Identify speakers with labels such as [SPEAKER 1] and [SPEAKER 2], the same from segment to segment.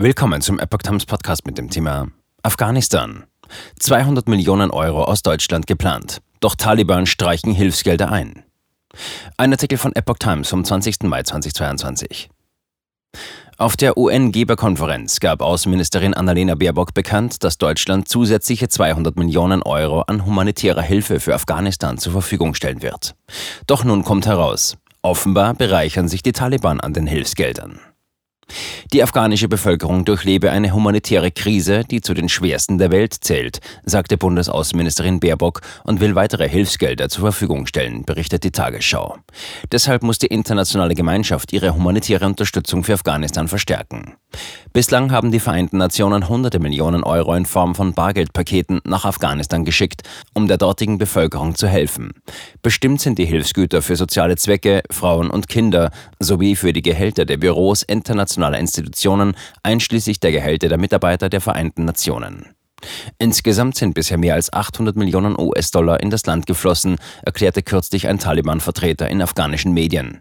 [SPEAKER 1] Willkommen zum Epoch Times Podcast mit dem Thema Afghanistan. 200 Millionen Euro aus Deutschland geplant. Doch Taliban streichen Hilfsgelder ein. Ein Artikel von Epoch Times vom 20. Mai 2022. Auf der UN-Geberkonferenz gab Außenministerin Annalena Baerbock bekannt, dass Deutschland zusätzliche 200 Millionen Euro an humanitärer Hilfe für Afghanistan zur Verfügung stellen wird. Doch nun kommt heraus, offenbar bereichern sich die Taliban an den Hilfsgeldern. Die afghanische Bevölkerung durchlebe eine humanitäre Krise, die zu den schwersten der Welt zählt, sagte Bundesaußenministerin Baerbock und will weitere Hilfsgelder zur Verfügung stellen, berichtet die Tagesschau. Deshalb muss die internationale Gemeinschaft ihre humanitäre Unterstützung für Afghanistan verstärken. Bislang haben die Vereinten Nationen hunderte Millionen Euro in Form von Bargeldpaketen nach Afghanistan geschickt, um der dortigen Bevölkerung zu helfen. Bestimmt sind die Hilfsgüter für soziale Zwecke, Frauen und Kinder sowie für die Gehälter der Büros internationaler Institutionen, einschließlich der Gehälter der Mitarbeiter der Vereinten Nationen. Insgesamt sind bisher mehr als 800 Millionen US-Dollar in das Land geflossen, erklärte kürzlich ein Taliban-Vertreter in afghanischen Medien.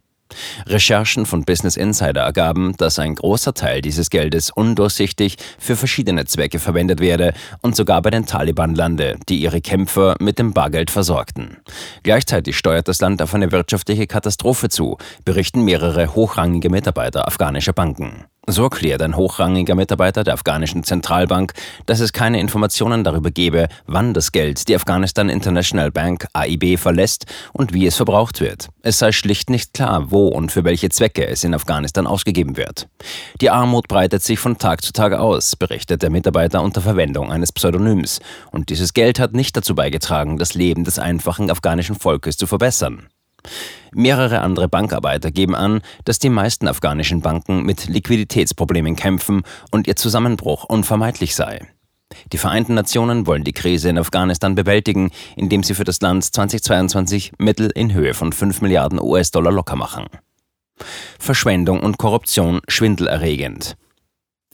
[SPEAKER 1] Recherchen von Business Insider ergaben, dass ein großer Teil dieses Geldes undurchsichtig für verschiedene Zwecke verwendet werde und sogar bei den Taliban lande, die ihre Kämpfer mit dem Bargeld versorgten. Gleichzeitig steuert das Land auf eine wirtschaftliche Katastrophe zu, berichten mehrere hochrangige Mitarbeiter afghanischer Banken. So erklärt ein hochrangiger Mitarbeiter der afghanischen Zentralbank, dass es keine Informationen darüber gebe, wann das Geld die Afghanistan International Bank AIB verlässt und wie es verbraucht wird. Es sei schlicht nicht klar, wo und für welche Zwecke es in Afghanistan ausgegeben wird. Die Armut breitet sich von Tag zu Tag aus, berichtet der Mitarbeiter unter Verwendung eines Pseudonyms, und dieses Geld hat nicht dazu beigetragen, das Leben des einfachen afghanischen Volkes zu verbessern. Mehrere andere Bankarbeiter geben an, dass die meisten afghanischen Banken mit Liquiditätsproblemen kämpfen und ihr Zusammenbruch unvermeidlich sei. Die Vereinten Nationen wollen die Krise in Afghanistan bewältigen, indem sie für das Land 2022 Mittel in Höhe von 5 Milliarden US-Dollar locker machen. Verschwendung und Korruption schwindelerregend.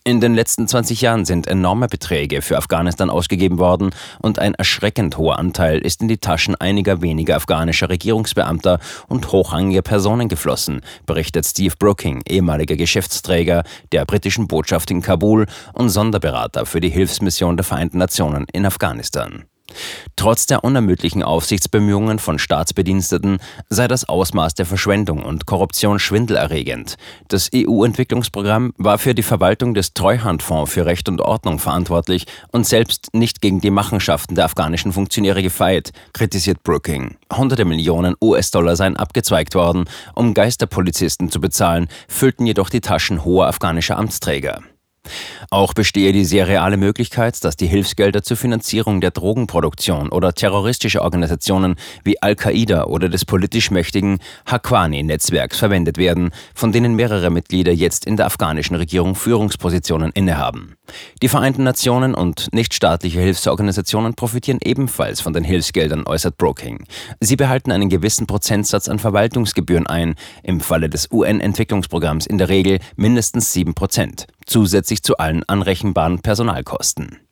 [SPEAKER 1] In den letzten 20 Jahren sind enorme Beträge für Afghanistan ausgegeben worden und ein erschreckend hoher Anteil ist in die Taschen einiger weniger afghanischer Regierungsbeamter und hochrangiger Personen geflossen, berichtet Steve Brooking, ehemaliger Geschäftsträger der britischen Botschaft in Kabul und Sonderberater für die Hilfsmission der Vereinten Nationen in Afghanistan. Trotz der unermüdlichen Aufsichtsbemühungen von Staatsbediensteten sei das Ausmaß der Verschwendung und Korruption schwindelerregend. Das EU-Entwicklungsprogramm war für die Verwaltung des Treuhandfonds für Recht und Ordnung verantwortlich und selbst nicht gegen die Machenschaften der afghanischen Funktionäre gefeit, kritisiert Brooking. Hunderte Millionen US-Dollar seien abgezweigt worden, um Geisterpolizisten zu bezahlen, füllten jedoch die Taschen hoher afghanischer Amtsträger. Auch bestehe die sehr reale Möglichkeit, dass die Hilfsgelder zur Finanzierung der Drogenproduktion oder terroristischer Organisationen wie Al-Qaida oder des politisch mächtigen Haqqani-Netzwerks verwendet werden, von denen mehrere Mitglieder jetzt in der afghanischen Regierung Führungspositionen innehaben. Die Vereinten Nationen und nichtstaatliche Hilfsorganisationen profitieren ebenfalls von den Hilfsgeldern, äußert Broking. Sie behalten einen gewissen Prozentsatz an Verwaltungsgebühren ein, im Falle des UN-Entwicklungsprogramms in der Regel mindestens sieben Prozent zusätzlich zu allen anrechenbaren Personalkosten.